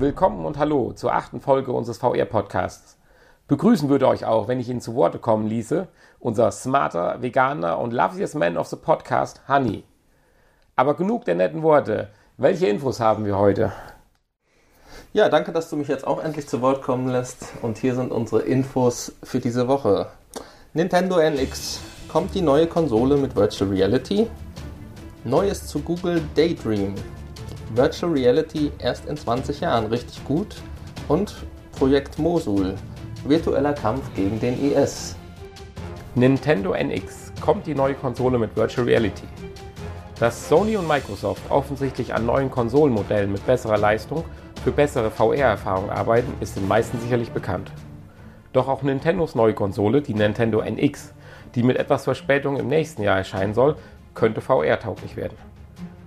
willkommen und hallo zur achten Folge unseres VR-Podcasts. Begrüßen würde euch auch, wenn ich Ihnen zu Worte kommen ließe, unser smarter, veganer und loveliest man of the Podcast, Honey. Aber genug der netten Worte. Welche Infos haben wir heute? Ja, danke, dass du mich jetzt auch endlich zu Wort kommen lässt. Und hier sind unsere Infos für diese Woche. Nintendo NX. Kommt die neue Konsole mit Virtual Reality? Neues zu Google Daydream. Virtual Reality erst in 20 Jahren richtig gut. Und Projekt Mosul. Virtueller Kampf gegen den IS. Nintendo NX. Kommt die neue Konsole mit Virtual Reality? Dass Sony und Microsoft offensichtlich an neuen Konsolenmodellen mit besserer Leistung für bessere VR-Erfahrungen arbeiten, ist den meisten sicherlich bekannt. Doch auch Nintendos neue Konsole, die Nintendo NX, die mit etwas Verspätung im nächsten Jahr erscheinen soll, könnte VR-tauglich werden.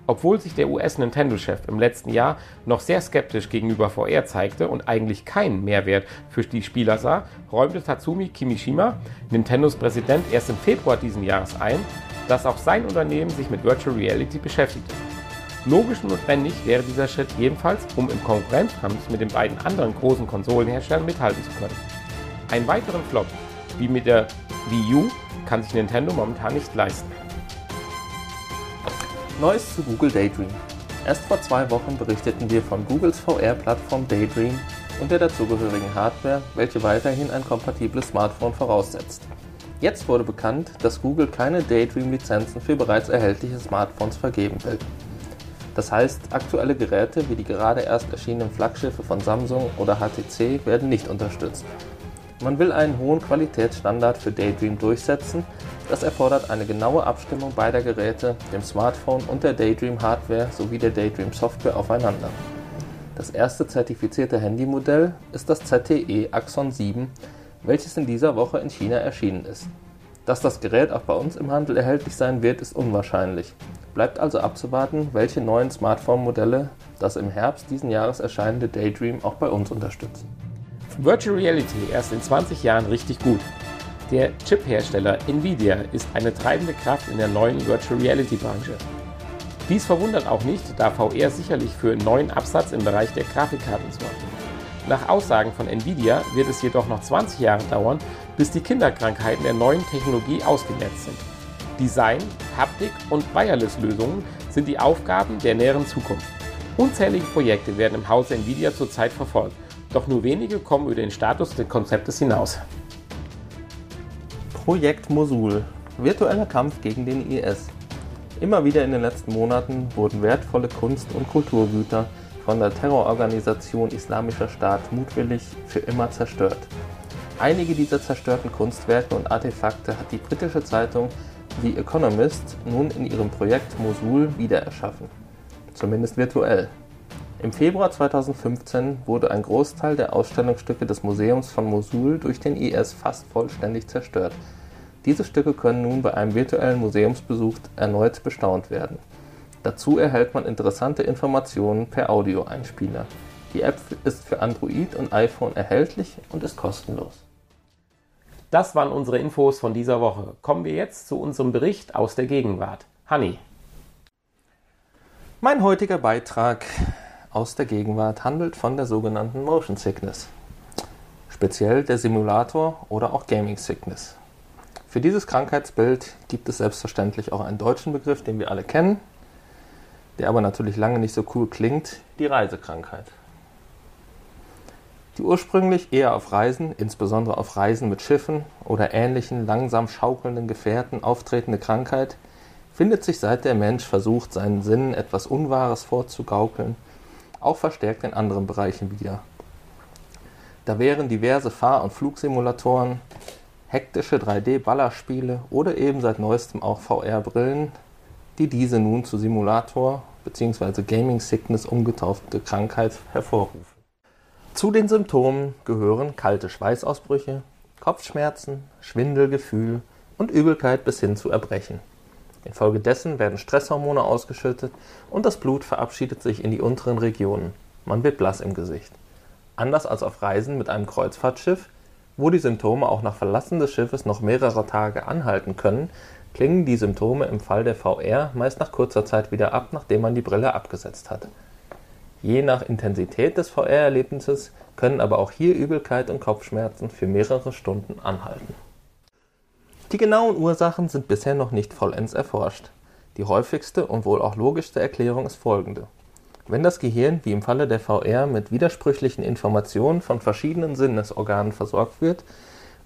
Obwohl sich der US-Nintendo-Chef im letzten Jahr noch sehr skeptisch gegenüber VR zeigte und eigentlich keinen Mehrwert für die Spieler sah, räumte Tatsumi Kimishima, Nintendos Präsident, erst im Februar diesen Jahres ein, dass auch sein Unternehmen sich mit Virtual Reality beschäftigte. Logisch und notwendig wäre dieser Schritt jedenfalls, um im Konkurrenzkampf mit den beiden anderen großen Konsolenherstellern mithalten zu können. Einen weiteren Flop, wie mit der Wii U, kann sich Nintendo momentan nicht leisten. Neues zu Google Daydream. Erst vor zwei Wochen berichteten wir von Googles VR-Plattform Daydream und der dazugehörigen Hardware, welche weiterhin ein kompatibles Smartphone voraussetzt. Jetzt wurde bekannt, dass Google keine Daydream-Lizenzen für bereits erhältliche Smartphones vergeben will. Das heißt, aktuelle Geräte wie die gerade erst erschienenen Flaggschiffe von Samsung oder HTC werden nicht unterstützt. Man will einen hohen Qualitätsstandard für Daydream durchsetzen. Das erfordert eine genaue Abstimmung beider Geräte, dem Smartphone und der Daydream Hardware sowie der Daydream Software aufeinander. Das erste zertifizierte Handymodell ist das ZTE Axon 7, welches in dieser Woche in China erschienen ist. Dass das Gerät auch bei uns im Handel erhältlich sein wird, ist unwahrscheinlich. Bleibt also abzuwarten, welche neuen Smartphone-Modelle das im Herbst diesen Jahres erscheinende Daydream auch bei uns unterstützen. Virtual Reality erst in 20 Jahren richtig gut. Der Chip-Hersteller Nvidia ist eine treibende Kraft in der neuen Virtual Reality-Branche. Dies verwundert auch nicht, da VR sicherlich für neuen Absatz im Bereich der Grafikkarten sorgt. Nach Aussagen von Nvidia wird es jedoch noch 20 Jahre dauern, bis die Kinderkrankheiten der neuen Technologie ausgemerzt sind. Design, Haptik und Wireless-Lösungen sind die Aufgaben der näheren Zukunft. Unzählige Projekte werden im Hause Nvidia zurzeit verfolgt, doch nur wenige kommen über den Status des Konzeptes hinaus. Projekt Mosul. Virtueller Kampf gegen den IS. Immer wieder in den letzten Monaten wurden wertvolle Kunst- und Kulturgüter von der Terrororganisation Islamischer Staat mutwillig für immer zerstört. Einige dieser zerstörten Kunstwerke und Artefakte hat die britische Zeitung The Economist nun in ihrem Projekt Mosul wiedererschaffen. Zumindest virtuell. Im Februar 2015 wurde ein Großteil der Ausstellungsstücke des Museums von Mosul durch den IS fast vollständig zerstört. Diese Stücke können nun bei einem virtuellen Museumsbesuch erneut bestaunt werden. Dazu erhält man interessante Informationen per Audioeinspieler. Die App ist für Android und iPhone erhältlich und ist kostenlos. Das waren unsere Infos von dieser Woche. Kommen wir jetzt zu unserem Bericht aus der Gegenwart. Hanni. Mein heutiger Beitrag aus der Gegenwart handelt von der sogenannten Motion Sickness. Speziell der Simulator oder auch Gaming Sickness. Für dieses Krankheitsbild gibt es selbstverständlich auch einen deutschen Begriff, den wir alle kennen, der aber natürlich lange nicht so cool klingt, die Reisekrankheit. Die ursprünglich eher auf Reisen, insbesondere auf Reisen mit Schiffen oder ähnlichen langsam schaukelnden Gefährten auftretende Krankheit findet sich seit der Mensch versucht, seinen Sinnen etwas Unwahres vorzugaukeln, auch verstärkt in anderen Bereichen wieder. Da wären diverse Fahr- und Flugsimulatoren, hektische 3D-Ballerspiele oder eben seit neuestem auch VR-Brillen, die diese nun zu Simulator bzw. Gaming Sickness umgetaufte Krankheit hervorrufen. Zu den Symptomen gehören kalte Schweißausbrüche, Kopfschmerzen, Schwindelgefühl und Übelkeit bis hin zu Erbrechen. Infolgedessen werden Stresshormone ausgeschüttet und das Blut verabschiedet sich in die unteren Regionen. Man wird blass im Gesicht. Anders als auf Reisen mit einem Kreuzfahrtschiff, wo die Symptome auch nach Verlassen des Schiffes noch mehrere Tage anhalten können, klingen die Symptome im Fall der VR meist nach kurzer Zeit wieder ab, nachdem man die Brille abgesetzt hat. Je nach Intensität des VR-Erlebnisses können aber auch hier Übelkeit und Kopfschmerzen für mehrere Stunden anhalten. Die genauen Ursachen sind bisher noch nicht vollends erforscht. Die häufigste und wohl auch logischste Erklärung ist folgende. Wenn das Gehirn, wie im Falle der VR, mit widersprüchlichen Informationen von verschiedenen Sinnesorganen versorgt wird,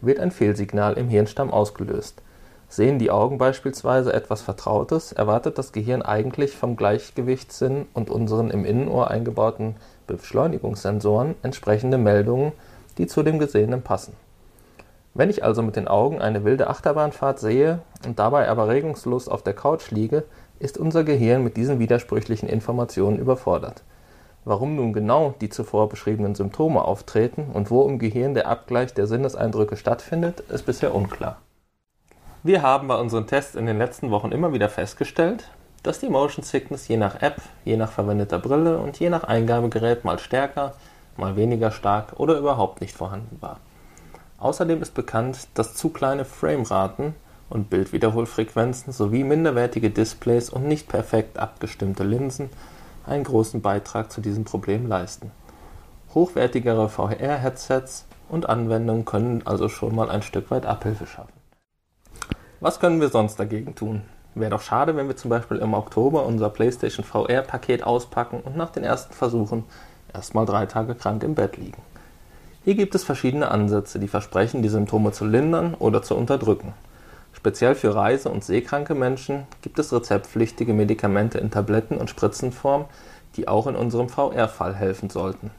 wird ein Fehlsignal im Hirnstamm ausgelöst. Sehen die Augen beispielsweise etwas Vertrautes, erwartet das Gehirn eigentlich vom Gleichgewichtssinn und unseren im Innenohr eingebauten Beschleunigungssensoren entsprechende Meldungen, die zu dem Gesehenen passen. Wenn ich also mit den Augen eine wilde Achterbahnfahrt sehe und dabei aber regungslos auf der Couch liege, ist unser Gehirn mit diesen widersprüchlichen Informationen überfordert. Warum nun genau die zuvor beschriebenen Symptome auftreten und wo im Gehirn der Abgleich der Sinneseindrücke stattfindet, ist bisher unklar. Wir haben bei unseren Tests in den letzten Wochen immer wieder festgestellt, dass die Motion Sickness je nach App, je nach verwendeter Brille und je nach Eingabegerät mal stärker, mal weniger stark oder überhaupt nicht vorhanden war. Außerdem ist bekannt, dass zu kleine Frameraten und Bildwiederholfrequenzen sowie minderwertige Displays und nicht perfekt abgestimmte Linsen einen großen Beitrag zu diesem Problem leisten. Hochwertigere VR-Headsets und Anwendungen können also schon mal ein Stück weit Abhilfe schaffen. Was können wir sonst dagegen tun? Wäre doch schade, wenn wir zum Beispiel im Oktober unser PlayStation VR-Paket auspacken und nach den ersten Versuchen erstmal drei Tage krank im Bett liegen. Hier gibt es verschiedene Ansätze, die versprechen, die Symptome zu lindern oder zu unterdrücken. Speziell für reise- und seekranke Menschen gibt es rezeptpflichtige Medikamente in Tabletten- und Spritzenform, die auch in unserem VR-Fall helfen sollten.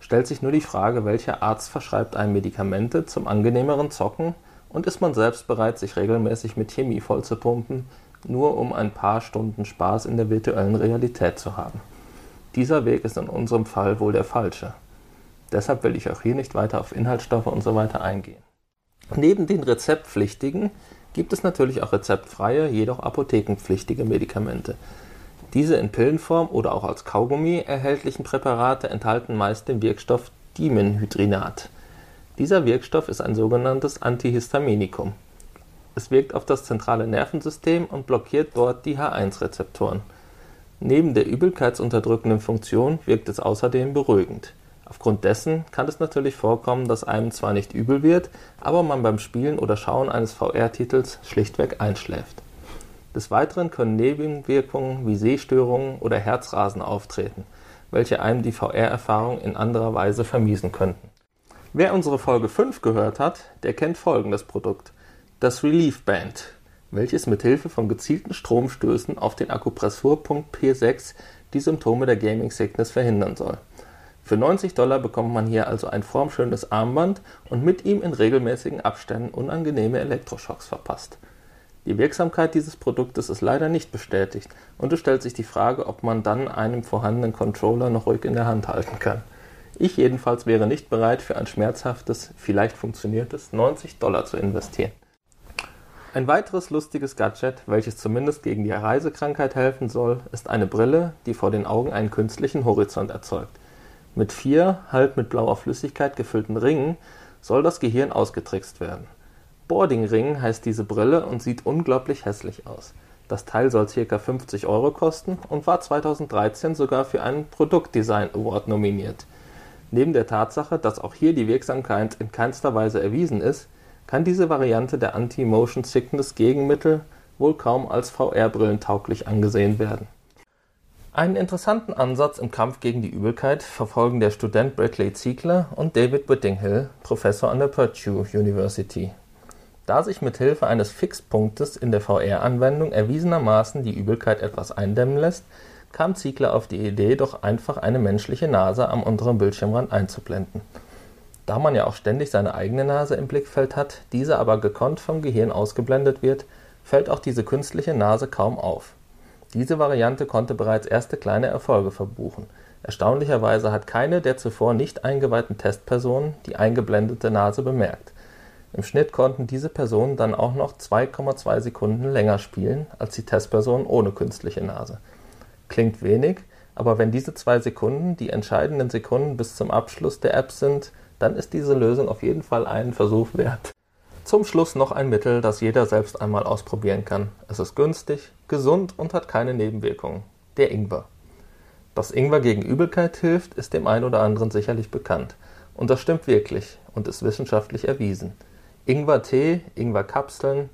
Stellt sich nur die Frage, welcher Arzt verschreibt einem Medikamente zum angenehmeren Zocken und ist man selbst bereit, sich regelmäßig mit Chemie vollzupumpen, nur um ein paar Stunden Spaß in der virtuellen Realität zu haben. Dieser Weg ist in unserem Fall wohl der falsche. Deshalb will ich auch hier nicht weiter auf Inhaltsstoffe und so weiter eingehen. Neben den rezeptpflichtigen gibt es natürlich auch rezeptfreie, jedoch apothekenpflichtige Medikamente. Diese in Pillenform oder auch als Kaugummi erhältlichen Präparate enthalten meist den Wirkstoff Dimenhydrinat. Dieser Wirkstoff ist ein sogenanntes Antihistaminikum. Es wirkt auf das zentrale Nervensystem und blockiert dort die H1-Rezeptoren. Neben der übelkeitsunterdrückenden Funktion wirkt es außerdem beruhigend. Aufgrund dessen kann es natürlich vorkommen, dass einem zwar nicht übel wird, aber man beim Spielen oder Schauen eines VR-Titels schlichtweg einschläft. Des Weiteren können Nebenwirkungen wie Sehstörungen oder Herzrasen auftreten, welche einem die VR-Erfahrung in anderer Weise vermiesen könnten. Wer unsere Folge 5 gehört hat, der kennt folgendes Produkt: das Relief Band, welches mit Hilfe von gezielten Stromstößen auf den Akupressurpunkt P6 die Symptome der Gaming Sickness verhindern soll. Für 90 Dollar bekommt man hier also ein formschönes Armband und mit ihm in regelmäßigen Abständen unangenehme Elektroschocks verpasst. Die Wirksamkeit dieses Produktes ist leider nicht bestätigt und es stellt sich die Frage, ob man dann einen vorhandenen Controller noch ruhig in der Hand halten kann. Ich jedenfalls wäre nicht bereit, für ein schmerzhaftes, vielleicht funktioniertes 90 Dollar zu investieren. Ein weiteres lustiges Gadget, welches zumindest gegen die Reisekrankheit helfen soll, ist eine Brille, die vor den Augen einen künstlichen Horizont erzeugt. Mit vier halb mit blauer Flüssigkeit gefüllten Ringen soll das Gehirn ausgetrickst werden. Boarding Ring heißt diese Brille und sieht unglaublich hässlich aus. Das Teil soll ca. 50 Euro kosten und war 2013 sogar für einen Produktdesign Award nominiert. Neben der Tatsache, dass auch hier die Wirksamkeit in keinster Weise erwiesen ist, kann diese Variante der Anti-Motion Sickness Gegenmittel wohl kaum als VR-Brillen tauglich angesehen werden einen interessanten Ansatz im Kampf gegen die Übelkeit verfolgen der Student Bradley Ziegler und David Whittinghill, Professor an der Purdue University. Da sich mit Hilfe eines Fixpunktes in der VR-Anwendung erwiesenermaßen die Übelkeit etwas eindämmen lässt, kam Ziegler auf die Idee, doch einfach eine menschliche Nase am unteren Bildschirmrand einzublenden. Da man ja auch ständig seine eigene Nase im Blickfeld hat, diese aber gekonnt vom Gehirn ausgeblendet wird, fällt auch diese künstliche Nase kaum auf diese Variante konnte bereits erste kleine Erfolge verbuchen. Erstaunlicherweise hat keine der zuvor nicht eingeweihten Testpersonen die eingeblendete Nase bemerkt. Im Schnitt konnten diese Personen dann auch noch 2,2 Sekunden länger spielen als die Testpersonen ohne künstliche Nase. Klingt wenig, aber wenn diese zwei Sekunden die entscheidenden Sekunden bis zum Abschluss der App sind, dann ist diese Lösung auf jeden Fall einen Versuch wert. Zum Schluss noch ein Mittel, das jeder selbst einmal ausprobieren kann. Es ist günstig, gesund und hat keine Nebenwirkungen. Der Ingwer. Dass Ingwer gegen Übelkeit hilft, ist dem einen oder anderen sicherlich bekannt. Und das stimmt wirklich und ist wissenschaftlich erwiesen. Ingwer-Tee, Ingwer-Kapseln,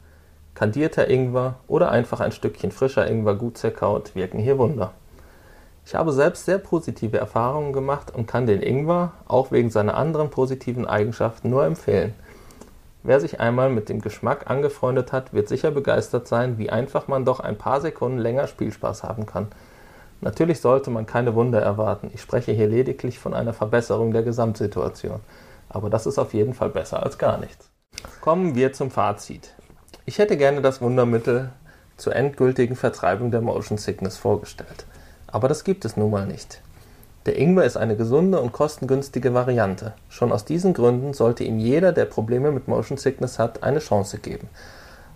kandierter Ingwer oder einfach ein Stückchen frischer Ingwer gut zerkaut wirken hier Wunder. Ich habe selbst sehr positive Erfahrungen gemacht und kann den Ingwer, auch wegen seiner anderen positiven Eigenschaften, nur empfehlen. Wer sich einmal mit dem Geschmack angefreundet hat, wird sicher begeistert sein, wie einfach man doch ein paar Sekunden länger Spielspaß haben kann. Natürlich sollte man keine Wunder erwarten. Ich spreche hier lediglich von einer Verbesserung der Gesamtsituation. Aber das ist auf jeden Fall besser als gar nichts. Kommen wir zum Fazit. Ich hätte gerne das Wundermittel zur endgültigen Vertreibung der Motion Sickness vorgestellt. Aber das gibt es nun mal nicht. Der Ingwer ist eine gesunde und kostengünstige Variante. Schon aus diesen Gründen sollte ihm jeder, der Probleme mit Motion Sickness hat, eine Chance geben.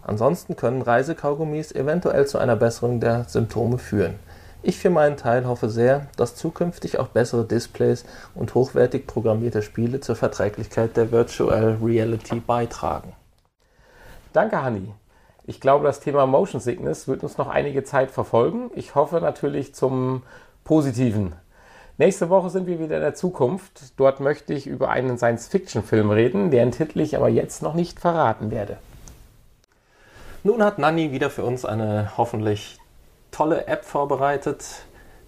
Ansonsten können Reisekaugummis eventuell zu einer Besserung der Symptome führen. Ich für meinen Teil hoffe sehr, dass zukünftig auch bessere Displays und hochwertig programmierte Spiele zur Verträglichkeit der Virtual Reality beitragen. Danke, Hanni. Ich glaube, das Thema Motion Sickness wird uns noch einige Zeit verfolgen. Ich hoffe natürlich zum Positiven. Nächste Woche sind wir wieder in der Zukunft. Dort möchte ich über einen Science-Fiction-Film reden, deren Titel ich aber jetzt noch nicht verraten werde. Nun hat Nanni wieder für uns eine hoffentlich tolle App vorbereitet.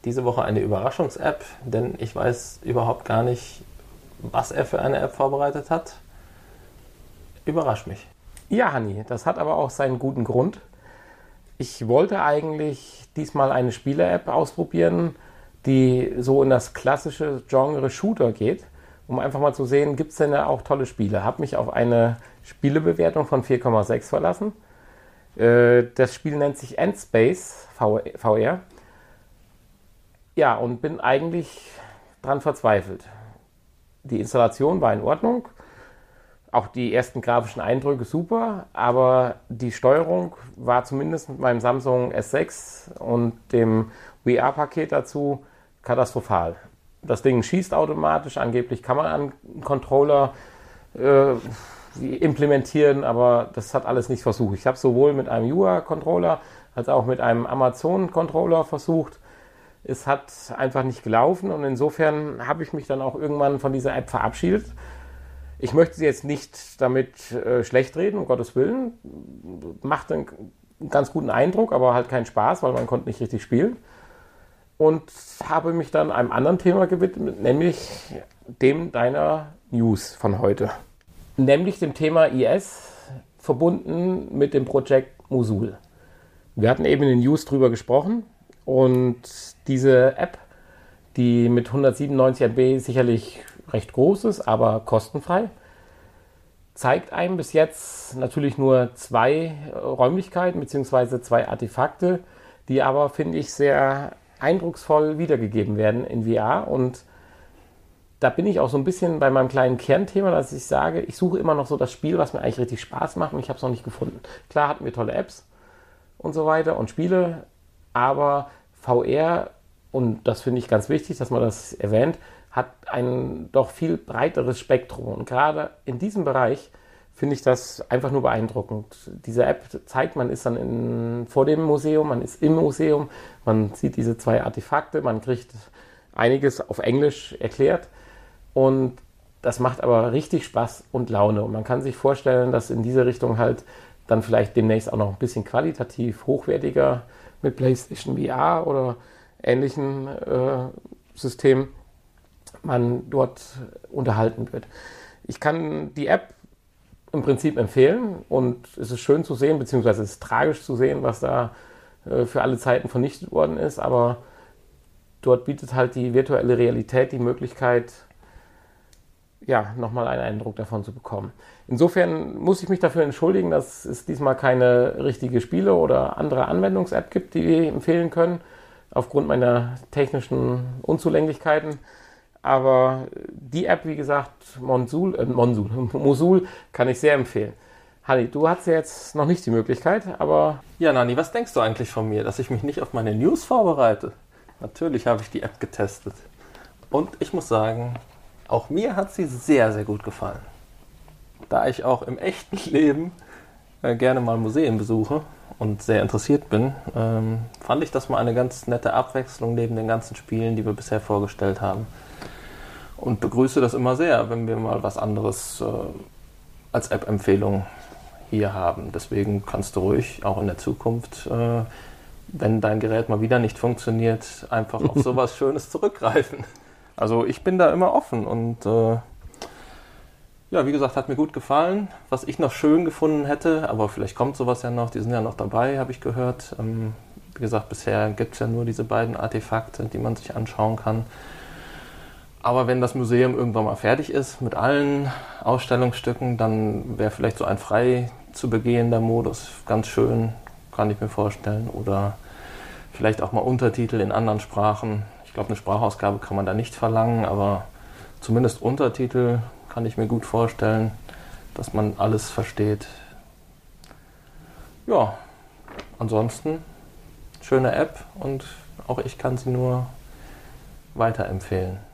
Diese Woche eine Überraschungs-App, denn ich weiß überhaupt gar nicht, was er für eine App vorbereitet hat. Überrasch mich. Ja, Hanni, das hat aber auch seinen guten Grund. Ich wollte eigentlich diesmal eine Spiele-App ausprobieren, die so in das klassische Genre Shooter geht, um einfach mal zu sehen, gibt es denn da auch tolle Spiele. Habe mich auf eine Spielebewertung von 4,6 verlassen äh, das Spiel nennt sich Endspace VR. Ja, und bin eigentlich dran verzweifelt. Die Installation war in Ordnung. Auch die ersten grafischen Eindrücke super, aber die Steuerung war zumindest mit meinem Samsung S6 und dem VR-Paket dazu katastrophal. Das Ding schießt automatisch, angeblich kann man einen Controller äh, implementieren, aber das hat alles nicht versucht. Ich habe sowohl mit einem Jura-Controller als auch mit einem Amazon-Controller versucht. Es hat einfach nicht gelaufen und insofern habe ich mich dann auch irgendwann von dieser App verabschiedet. Ich möchte sie jetzt nicht damit äh, schlecht reden, um Gottes Willen. Macht einen ganz guten Eindruck, aber halt keinen Spaß, weil man konnte nicht richtig spielen. Und habe mich dann einem anderen Thema gewidmet, nämlich dem deiner News von heute nämlich dem Thema IS verbunden mit dem Projekt Mosul. Wir hatten eben in den News drüber gesprochen und diese App, die mit 197 MB sicherlich recht groß ist, aber kostenfrei, zeigt einem bis jetzt natürlich nur zwei Räumlichkeiten bzw. zwei Artefakte, die aber, finde ich, sehr eindrucksvoll wiedergegeben werden in VR und da bin ich auch so ein bisschen bei meinem kleinen Kernthema, dass ich sage, ich suche immer noch so das Spiel, was mir eigentlich richtig Spaß macht und ich habe es noch nicht gefunden. Klar hatten wir tolle Apps und so weiter und Spiele, aber VR, und das finde ich ganz wichtig, dass man das erwähnt, hat ein doch viel breiteres Spektrum. Und gerade in diesem Bereich finde ich das einfach nur beeindruckend. Diese App zeigt, man ist dann in, vor dem Museum, man ist im Museum, man sieht diese zwei Artefakte, man kriegt einiges auf Englisch erklärt. Und das macht aber richtig Spaß und Laune. Und man kann sich vorstellen, dass in diese Richtung halt dann vielleicht demnächst auch noch ein bisschen qualitativ hochwertiger mit PlayStation VR oder ähnlichen äh, Systemen man dort unterhalten wird. Ich kann die App im Prinzip empfehlen und es ist schön zu sehen, beziehungsweise es ist tragisch zu sehen, was da äh, für alle Zeiten vernichtet worden ist, aber dort bietet halt die virtuelle Realität die Möglichkeit, ja, nochmal einen Eindruck davon zu bekommen. Insofern muss ich mich dafür entschuldigen, dass es diesmal keine richtige Spiele oder andere Anwendungs-App gibt, die wir empfehlen können, aufgrund meiner technischen Unzulänglichkeiten. Aber die App, wie gesagt, Monsul, äh, Monsul, Mosul, kann ich sehr empfehlen. Hanni, du hast ja jetzt noch nicht die Möglichkeit, aber. Ja, Nani, was denkst du eigentlich von mir, dass ich mich nicht auf meine News vorbereite? Natürlich habe ich die App getestet. Und ich muss sagen, auch mir hat sie sehr, sehr gut gefallen. Da ich auch im echten Leben äh, gerne mal Museen besuche, und sehr interessiert bin, ähm, fand ich das mal eine ganz nette Abwechslung neben den ganzen Spielen, die wir bisher vorgestellt haben. Und begrüße das immer sehr, wenn wir mal was anderes äh, als App-Empfehlung hier haben. Deswegen kannst du ruhig auch in der Zukunft, äh, wenn dein Gerät mal wieder nicht funktioniert, einfach auf sowas Schönes zurückgreifen. Also ich bin da immer offen und äh, ja, wie gesagt, hat mir gut gefallen. Was ich noch schön gefunden hätte, aber vielleicht kommt sowas ja noch, die sind ja noch dabei, habe ich gehört. Ähm, wie gesagt, bisher gibt es ja nur diese beiden Artefakte, die man sich anschauen kann. Aber wenn das Museum irgendwann mal fertig ist mit allen Ausstellungsstücken, dann wäre vielleicht so ein frei zu begehender Modus ganz schön, kann ich mir vorstellen. Oder vielleicht auch mal Untertitel in anderen Sprachen. Ich glaube, eine Sprachausgabe kann man da nicht verlangen, aber zumindest Untertitel kann ich mir gut vorstellen, dass man alles versteht. Ja, ansonsten schöne App und auch ich kann sie nur weiterempfehlen.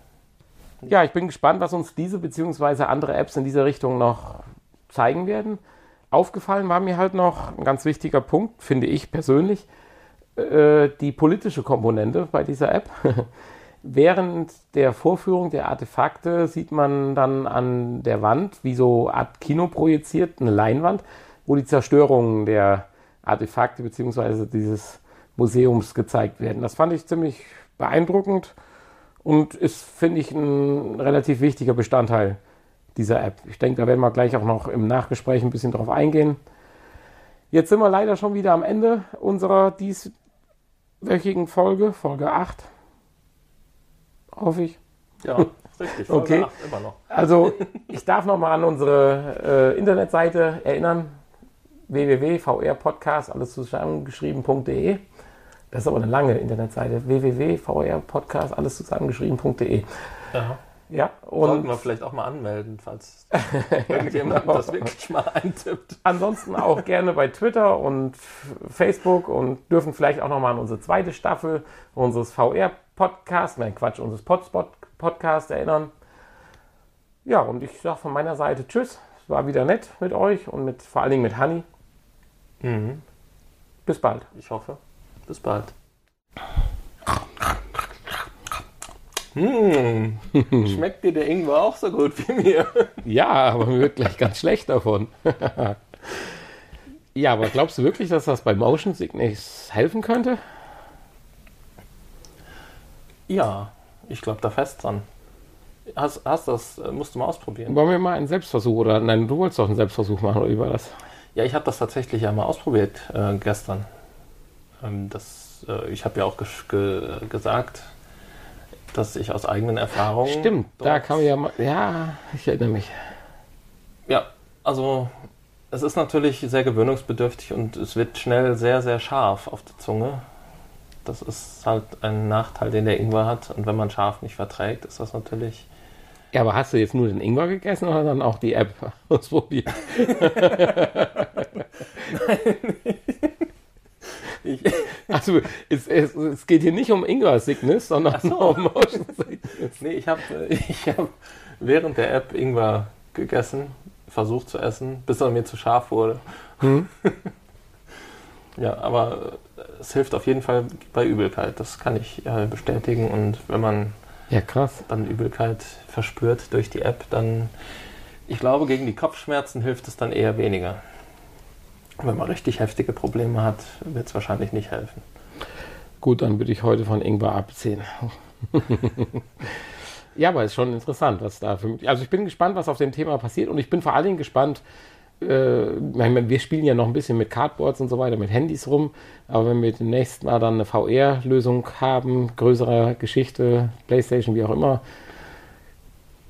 Ja, ich bin gespannt, was uns diese bzw. andere Apps in dieser Richtung noch zeigen werden. Aufgefallen war mir halt noch ein ganz wichtiger Punkt, finde ich persönlich, äh, die politische Komponente bei dieser App. Während der Vorführung der Artefakte sieht man dann an der Wand, wie so Art Kino projiziert, eine Leinwand, wo die Zerstörungen der Artefakte bzw. dieses Museums gezeigt werden. Das fand ich ziemlich beeindruckend und ist, finde ich, ein relativ wichtiger Bestandteil dieser App. Ich denke, da werden wir gleich auch noch im Nachgespräch ein bisschen drauf eingehen. Jetzt sind wir leider schon wieder am Ende unserer dieswöchigen Folge, Folge 8 hoffe ich. Ja, richtig. Folge okay. 8 immer noch. Also, ich darf nochmal an unsere äh, Internetseite erinnern: www.vrpodcast, alles zusammengeschrieben.de. Das ist aber eine lange Internetseite: www.vrpodcast, alles zusammengeschrieben.de. Ja. Ja, und Sollten wir vielleicht auch mal anmelden, falls irgendjemand genau. das wirklich mal eintippt. Ansonsten auch gerne bei Twitter und Facebook und dürfen vielleicht auch nochmal an unsere zweite Staffel unseres VR-Podcasts, nein Quatsch, unseres Podspot-Podcasts erinnern. Ja, und ich sage von meiner Seite Tschüss. Es war wieder nett mit euch und mit vor allen Dingen mit Hanni. Mhm. Bis bald. Ich hoffe. Bis bald. Hm, schmeckt dir der Ingwer auch so gut wie mir? Ja, aber mir wird gleich ganz schlecht davon. ja, aber glaubst du wirklich, dass das bei Motion Sickness helfen könnte? Ja, ich glaube da fest dran. Hast, hast das, musst du mal ausprobieren. Wollen wir mal einen Selbstversuch oder nein, du wolltest doch einen Selbstversuch machen oder wie war das? Ja, ich habe das tatsächlich ja mal ausprobiert äh, gestern. Ähm, das, äh, ich habe ja auch ge gesagt, dass ich aus eigenen Erfahrungen. Stimmt, da kann man ja mal. Ja, ich erinnere mich. Ja, also es ist natürlich sehr gewöhnungsbedürftig und es wird schnell sehr, sehr scharf auf der Zunge. Das ist halt ein Nachteil, den der Ingwer hat. Und wenn man scharf nicht verträgt, ist das natürlich. Ja, aber hast du jetzt nur den Ingwer gegessen oder dann auch die App ausprobiert? Nein. Ich, also es, es, es, geht hier nicht um Ingwer-Sickness, sondern so. um Motion Sickness. Nee, ich habe ich hab während der App Ingwer gegessen, versucht zu essen, bis er mir zu scharf wurde. Hm? ja, aber es hilft auf jeden Fall bei Übelkeit. Das kann ich äh, bestätigen. Und wenn man ja, krass. dann Übelkeit verspürt durch die App, dann, ich glaube, gegen die Kopfschmerzen hilft es dann eher weniger. Wenn man richtig heftige Probleme hat, wird es wahrscheinlich nicht helfen. Gut, dann würde ich heute von Ingwer abziehen. ja, aber es ist schon interessant, was da für mich. Also ich bin gespannt, was auf dem Thema passiert und ich bin vor allen Dingen gespannt, äh, wir spielen ja noch ein bisschen mit Cardboards und so weiter, mit Handys rum, aber wenn wir demnächst mal dann eine VR-Lösung haben, größerer Geschichte, Playstation, wie auch immer,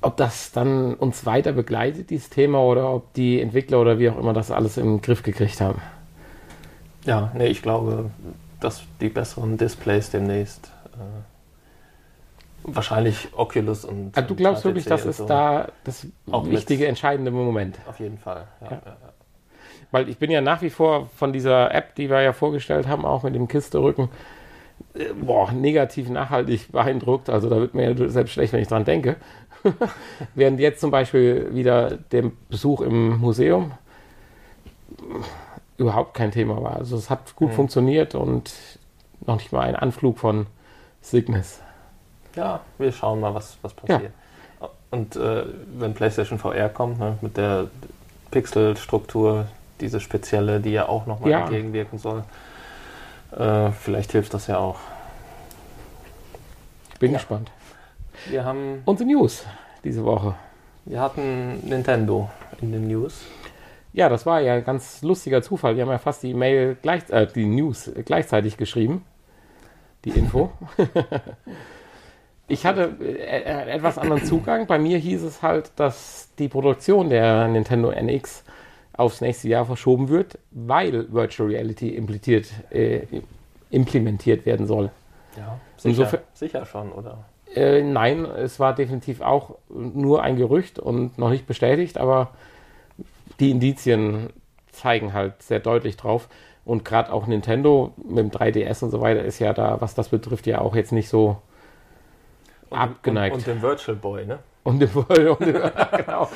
ob das dann uns weiter begleitet, dieses Thema, oder ob die Entwickler oder wie auch immer das alles im Griff gekriegt haben. Ja, nee, ich glaube, dass die besseren Displays demnächst äh, wahrscheinlich Oculus und. Also du glaubst wirklich, das ist so da das wichtige, entscheidende Moment? Auf jeden Fall, ja, ja. Ja, Weil ich bin ja nach wie vor von dieser App, die wir ja vorgestellt haben, auch mit dem Kisterrücken, äh, boah, negativ nachhaltig beeindruckt. Also da wird mir ja selbst schlecht, wenn ich dran denke. Während jetzt zum Beispiel wieder der Besuch im Museum überhaupt kein Thema war. Also es hat gut mhm. funktioniert und noch nicht mal ein Anflug von Cygnus. Ja, wir schauen mal, was, was passiert. Ja. Und äh, wenn PlayStation VR kommt, ne, mit der Pixelstruktur, diese spezielle, die ja auch nochmal ja. entgegenwirken soll, äh, vielleicht hilft das ja auch. Bin ja. gespannt. Wir haben unsere News diese Woche. Wir hatten Nintendo in den News. Ja, das war ja ein ganz lustiger Zufall. Wir haben ja fast die Mail gleich, äh, die News gleichzeitig geschrieben. Die Info. ich hatte äh, äh, etwas anderen Zugang. Bei mir hieß es halt, dass die Produktion der Nintendo NX aufs nächste Jahr verschoben wird, weil Virtual Reality implementiert, äh, implementiert werden soll. Ja, sicher, Insofern, sicher schon, oder? Äh, nein, es war definitiv auch nur ein Gerücht und noch nicht bestätigt, aber die Indizien zeigen halt sehr deutlich drauf. Und gerade auch Nintendo mit dem 3DS und so weiter ist ja da, was das betrifft, ja auch jetzt nicht so und, abgeneigt. Und, und den Virtual Boy, ne? Und den, und den, genau.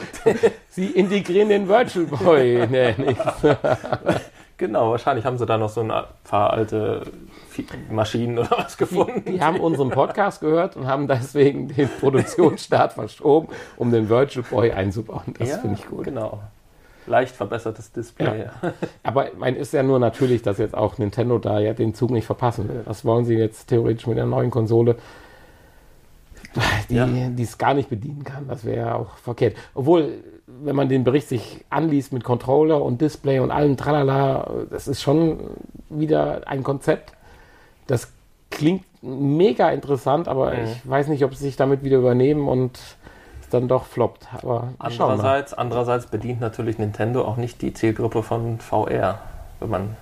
Sie integrieren den Virtual Boy, ne, Genau, wahrscheinlich haben sie da noch so ein paar alte Maschinen oder was gefunden. Die, die haben unseren Podcast gehört und haben deswegen den Produktionsstart verschoben, um den Virtual Boy einzubauen. Das ja, finde ich gut. Genau. Leicht verbessertes Display. Ja. Aber mein ist ja nur natürlich, dass jetzt auch Nintendo da ja den Zug nicht verpassen will. Was wollen sie jetzt theoretisch mit der neuen Konsole? Die ja. es gar nicht bedienen kann. Das wäre ja auch verkehrt. Obwohl, wenn man den Bericht sich anliest mit Controller und Display und allem Tralala, das ist schon wieder ein Konzept. Das klingt mega interessant, aber mhm. ich weiß nicht, ob sie sich damit wieder übernehmen und dann doch floppt. Aber andererseits, andererseits bedient natürlich Nintendo auch nicht die Zielgruppe von VR, wenn man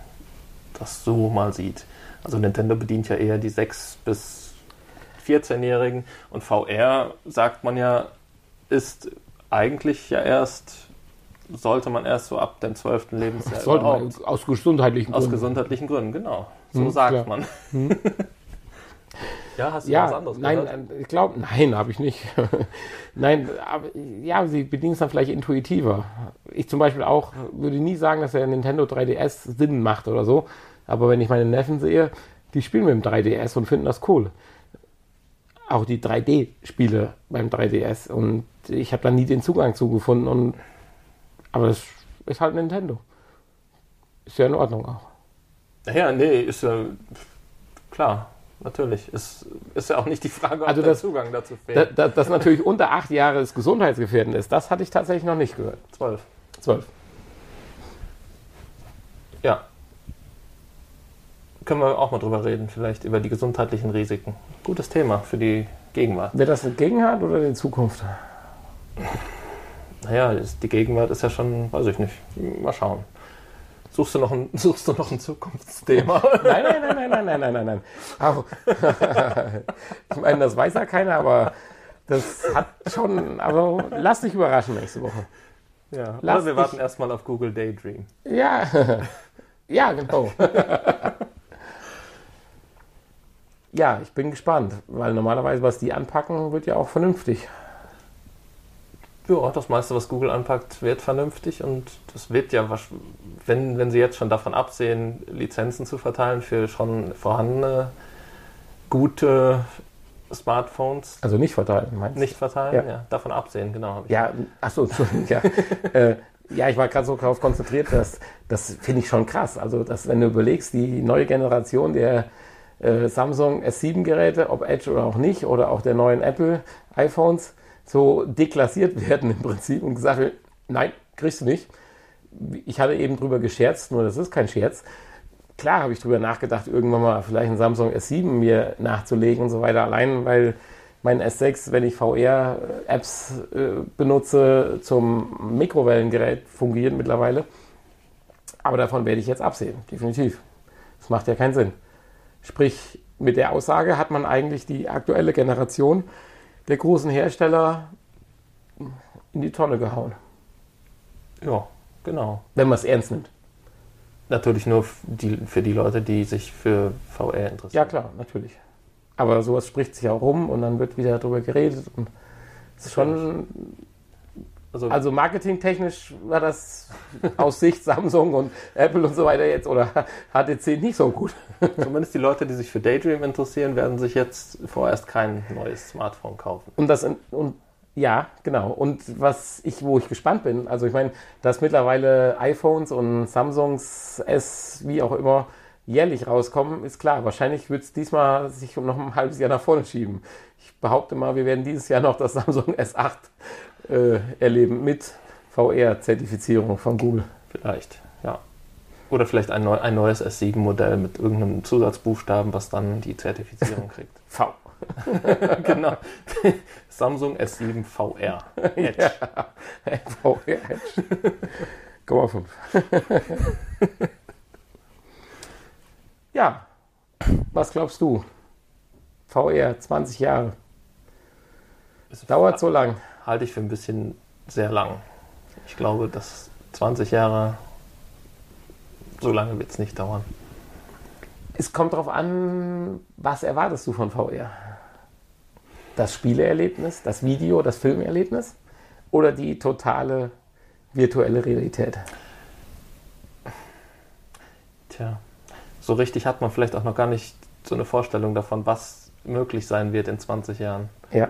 das so mal sieht. Also Nintendo bedient ja eher die 6 bis 14-Jährigen und VR, sagt man ja, ist eigentlich ja erst, sollte man erst so ab dem 12. Lebensjahr. Sollte man, aus gesundheitlichen Gründen. Aus gesundheitlichen Gründen, genau. So hm, sagt klar. man. Hm. Ja, hast du ja, was anderes nein, gehört? ich glaube, nein, habe ich nicht. nein, aber ja, sie bedienen es dann vielleicht intuitiver. Ich zum Beispiel auch würde nie sagen, dass der Nintendo 3DS Sinn macht oder so. Aber wenn ich meine Neffen sehe, die spielen mit dem 3DS und finden das cool. Auch die 3D-Spiele beim 3DS. Und ich habe da nie den Zugang zugefunden. Und, aber das ist halt Nintendo. Ist ja in Ordnung auch. Ja, nee, ist ja klar natürlich. Ist, ist ja auch nicht die Frage, ob also das, der Zugang dazu fehlt. Dass das natürlich unter acht Jahre das gesundheitsgefährdend ist, das hatte ich tatsächlich noch nicht gehört. Zwölf. Zwölf. Ja. Können wir auch mal drüber reden, vielleicht über die gesundheitlichen Risiken. Gutes Thema für die Gegenwart. Wer das Gegenwart oder in Zukunft? Naja, die Gegenwart ist ja schon, weiß ich nicht. Mal schauen. Suchst du noch ein, suchst du noch ein Zukunftsthema? nein, nein, nein, nein, nein, nein, nein, nein. Aber, ich meine, das weiß ja keiner, aber das hat schon, also lass dich überraschen nächste Woche. Ja, lass oder wir dich, warten erstmal auf Google Daydream. Ja, ja, genau. Ja, ich bin gespannt, weil normalerweise, was die anpacken, wird ja auch vernünftig ja, das meiste, was Google anpackt, wird vernünftig und das wird ja, wenn, wenn sie jetzt schon davon absehen, Lizenzen zu verteilen für schon vorhandene gute Smartphones. Also nicht verteilen, meinst du? Nicht verteilen, ja. ja davon absehen, genau. Ja, achso, ja. äh, ja, ich war gerade so darauf konzentriert, dass das finde ich schon krass. Also, dass, wenn du überlegst, die neue Generation der äh, Samsung S7-Geräte, ob Edge oder auch nicht, oder auch der neuen Apple iPhones, so deklassiert werden im Prinzip und gesagt wird, nein, kriegst du nicht. Ich hatte eben drüber gescherzt, nur das ist kein Scherz. Klar habe ich drüber nachgedacht, irgendwann mal vielleicht ein Samsung S7 mir nachzulegen und so weiter, allein weil mein S6, wenn ich VR-Apps äh, benutze, zum Mikrowellengerät fungiert mittlerweile. Aber davon werde ich jetzt absehen, definitiv. Das macht ja keinen Sinn. Sprich, mit der Aussage hat man eigentlich die aktuelle Generation der großen Hersteller in die Tonne gehauen. Ja, genau. Wenn man es ernst nimmt. Natürlich nur die, für die Leute, die sich für VR interessieren. Ja, klar, natürlich. Aber sowas spricht sich auch rum und dann wird wieder darüber geredet. Und es ist schon Also, Also marketingtechnisch war das aus Sicht Samsung und Apple und so weiter jetzt oder HTC nicht so gut. zumindest die Leute, die sich für Daydream interessieren, werden sich jetzt vorerst kein neues Smartphone kaufen. Und das und ja, genau. Und was ich, wo ich gespannt bin, also ich meine, dass mittlerweile iPhones und Samsungs S, wie auch immer, jährlich rauskommen, ist klar. Wahrscheinlich wird es diesmal sich um noch ein halbes Jahr nach vorne schieben. Ich behaupte mal, wir werden dieses Jahr noch das Samsung S8 äh, erleben mit VR-Zertifizierung von Google. Vielleicht, ja. Oder vielleicht ein, neu, ein neues S7-Modell mit irgendeinem Zusatzbuchstaben, was dann die Zertifizierung kriegt. V. genau. Samsung S7 VR. Edge. VR Edge. 0,5. ja, was glaubst du? VR 20 Jahre. Dauert so lang. Halte ich für ein bisschen sehr lang. Ich glaube, dass 20 Jahre, so lange wird es nicht dauern. Es kommt darauf an, was erwartest du von VR? Das Spieleerlebnis, das Video, das Filmerlebnis oder die totale virtuelle Realität? Tja, so richtig hat man vielleicht auch noch gar nicht so eine Vorstellung davon, was möglich sein wird in 20 Jahren. Ja.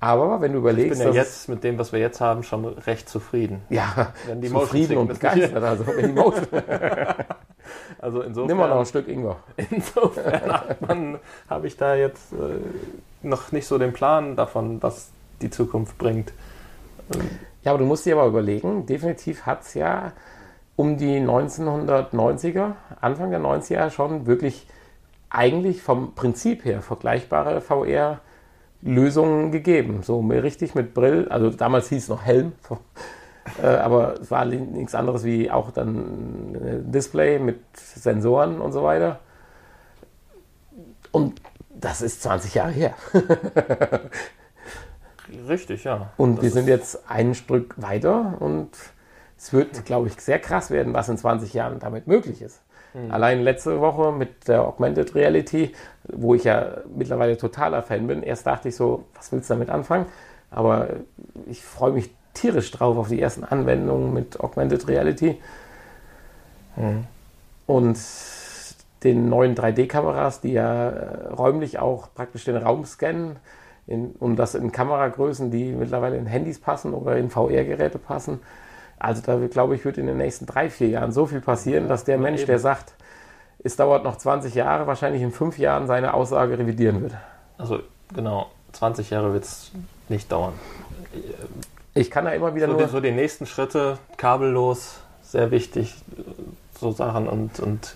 Aber wenn du Ich überlegst, bin ja jetzt mit dem, was wir jetzt haben, schon recht zufrieden. ja, Wenn die zufrieden und begeistert, also wenn die Motion, Also insofern, nimm mal noch ein Stück Ingwer. insofern habe ich da jetzt äh, noch nicht so den Plan davon, was die Zukunft bringt. Ja, aber du musst dir aber überlegen, definitiv hat es ja um die 1990er, Anfang der 90er schon wirklich eigentlich vom Prinzip her vergleichbare VR-Lösungen gegeben. So richtig mit Brill, also damals hieß es noch Helm, äh, aber es war nichts anderes wie auch dann ein Display mit Sensoren und so weiter. Und das ist 20 Jahre her. Richtig, ja. Und Das wir sind jetzt ein Stück weiter und es wird, glaube ich, sehr krass werden, was in 20 Jahren damit möglich ist. Allein letzte Woche mit der Augmented Reality, wo ich ja mittlerweile totaler Fan bin, erst dachte ich so, was willst du damit anfangen? Aber ich freue mich tierisch drauf auf die ersten Anwendungen mit Augmented Reality. Und den neuen 3D-Kameras, die ja äh, räumlich auch praktisch den Raum scannen, in, und das in Kameragrößen, die mittlerweile in Handys passen oder in VR-Geräte passen. Also da glaube ich, wird in den nächsten drei, vier Jahren so viel passieren, dass der Mensch, der sagt, es dauert noch 20 Jahre, wahrscheinlich in fünf Jahren seine Aussage revidieren wird. Also genau, 20 Jahre wird es nicht dauern. Ich kann da immer wieder So, nur... so die nächsten Schritte, kabellos, sehr wichtig, so Sachen und, und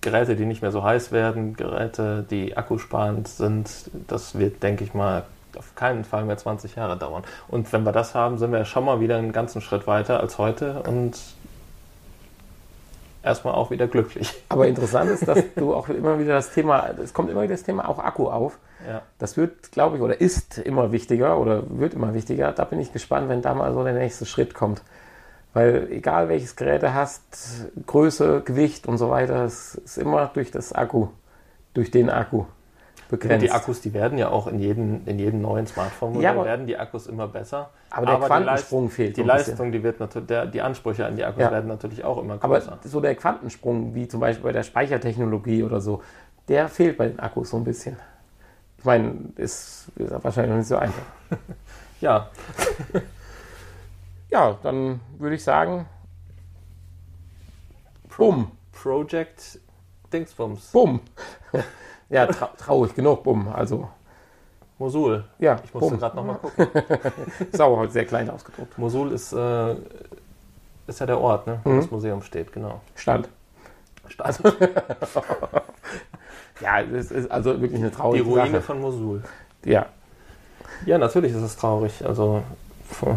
Geräte, die nicht mehr so heiß werden, Geräte, die akkusparend sind, das wird, denke ich mal, auf keinen Fall mehr 20 Jahre dauern. Und wenn wir das haben, sind wir schon mal wieder einen ganzen Schritt weiter als heute und erstmal auch wieder glücklich. Aber interessant ist, dass du auch immer wieder das Thema, es kommt immer wieder das Thema auch Akku auf. Ja. Das wird, glaube ich, oder ist immer wichtiger oder wird immer wichtiger. Da bin ich gespannt, wenn da mal so der nächste Schritt kommt. Weil egal welches Gerät du hast, Größe, Gewicht und so weiter, es ist immer durch das Akku, durch den Akku begrenzt. die Akkus, die werden ja auch in jedem, in jedem neuen Smartphone Ja, aber- werden die Akkus immer besser. aber der die Quantensprung fehlt. Die so ein bisschen. Leistung, die wird natürlich, der, die Ansprüche an die Akkus Ja. werden natürlich auch immer Aber größer. so der Quantensprung, wie zum Beispiel bei der Speichertechnologie oder so, der fehlt bei den Akkus so ein bisschen. Ich meine, ist, ist wahrscheinlich noch nicht so einfach. ja, Ja, dann würde ich sagen, bumm, Project Dingsbums. bumm. Ja, trau traurig genug, bumm. Also, Mosul. ja, Ich musste gerade nochmal gucken. Ist aber heute sehr klein ausgedruckt. Mosul ist, äh, ist ja der Ort, ne, wo Mhm. das Museum steht, genau. Stand. Also, Ja, es ist also wirklich eine die traurige Ruine Sache. von Mosul. Ja, Ja, natürlich ist es traurig. Also, puh.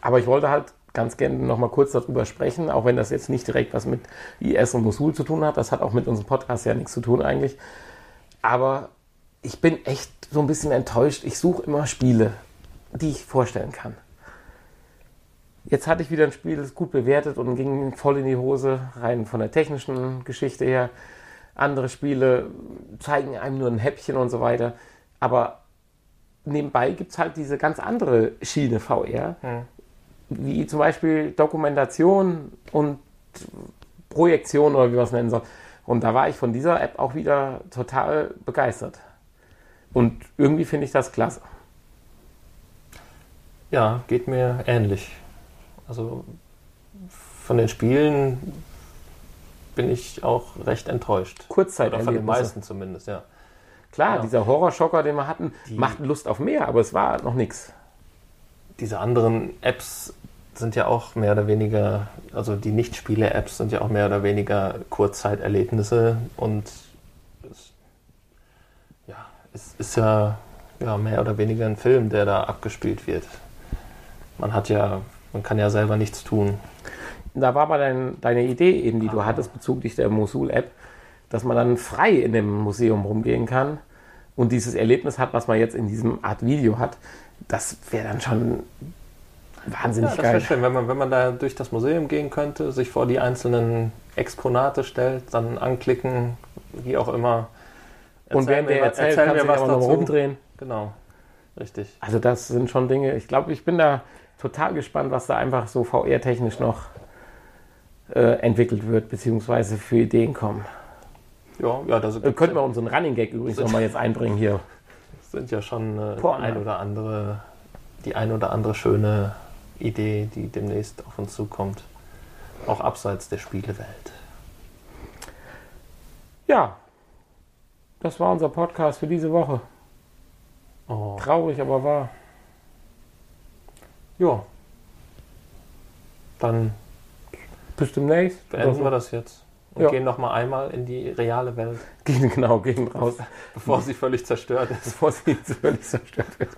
aber ich wollte halt ganz gerne noch mal kurz darüber sprechen, auch wenn das jetzt nicht direkt was mit IS und Mosul zu tun hat. Das hat auch mit unserem Podcast ja nichts zu tun eigentlich. Aber ich bin echt so ein bisschen enttäuscht. Ich suche immer Spiele, die ich vorstellen kann. Jetzt hatte ich wieder ein Spiel, das gut bewertet und ging voll in die Hose, rein von der technischen Geschichte her. Andere Spiele zeigen einem nur ein Häppchen und so weiter. Aber nebenbei gibt es halt diese ganz andere Schiene VR, wie zum Beispiel Dokumentation und Projektion oder wie man es nennen soll. Und da war ich von dieser App auch wieder total begeistert. Und irgendwie finde ich das klasse. Ja, geht mir ähnlich. Also von den Spielen bin ich auch recht enttäuscht. Oder von den Kurzzeit meisten zumindest, ja. Klar, Ja. dieser Horrorschocker, den wir hatten, Die- macht Lust auf mehr, aber es war noch nichts. Diese anderen Apps sind ja auch mehr oder weniger, also die Nicht-Spiele-Apps sind ja auch mehr oder weniger Kurzzeiterlebnisse und es, ja, es ist ja, ja mehr oder weniger ein Film, der da abgespielt wird. Man hat ja, man kann ja selber nichts tun. Da war aber dein, deine Idee eben, die du hattest bezüglich der Mosul-App, dass man dann frei in dem Museum rumgehen kann und dieses Erlebnis hat, was man jetzt in diesem Art Video hat. Das wäre dann schon wahnsinnig Ja, das wäre geil. schön, wenn man, wenn man da durch das Museum gehen könnte, sich vor die einzelnen Exponate stellt, dann anklicken, wie auch immer. Und während der erzählt, kannst du auch noch rumdrehen. Genau, richtig. Also das sind schon Dinge, ich glaube, ich bin da total gespannt, was da einfach so VR-technisch noch äh, entwickelt wird, beziehungsweise für Ideen kommen. Ja, ja, da Äh, könnten wir unseren Running Gag übrigens nochmal jetzt einbringen hier. Sind ja schon äh, die Porno. ein oder andere, die ein oder andere schöne Idee, die demnächst auf uns zukommt. Auch abseits der Spielewelt. Ja, das war unser Podcast für diese Woche. Oh. Traurig, aber wahr. Ja. Dann Bis demnächst. beenden Oder so. wir das jetzt und Ja. gehen noch mal einmal in die reale Welt, Gehen, genau, gehen raus, bevor sie völlig zerstört ist. bevor sie völlig zerstört wird.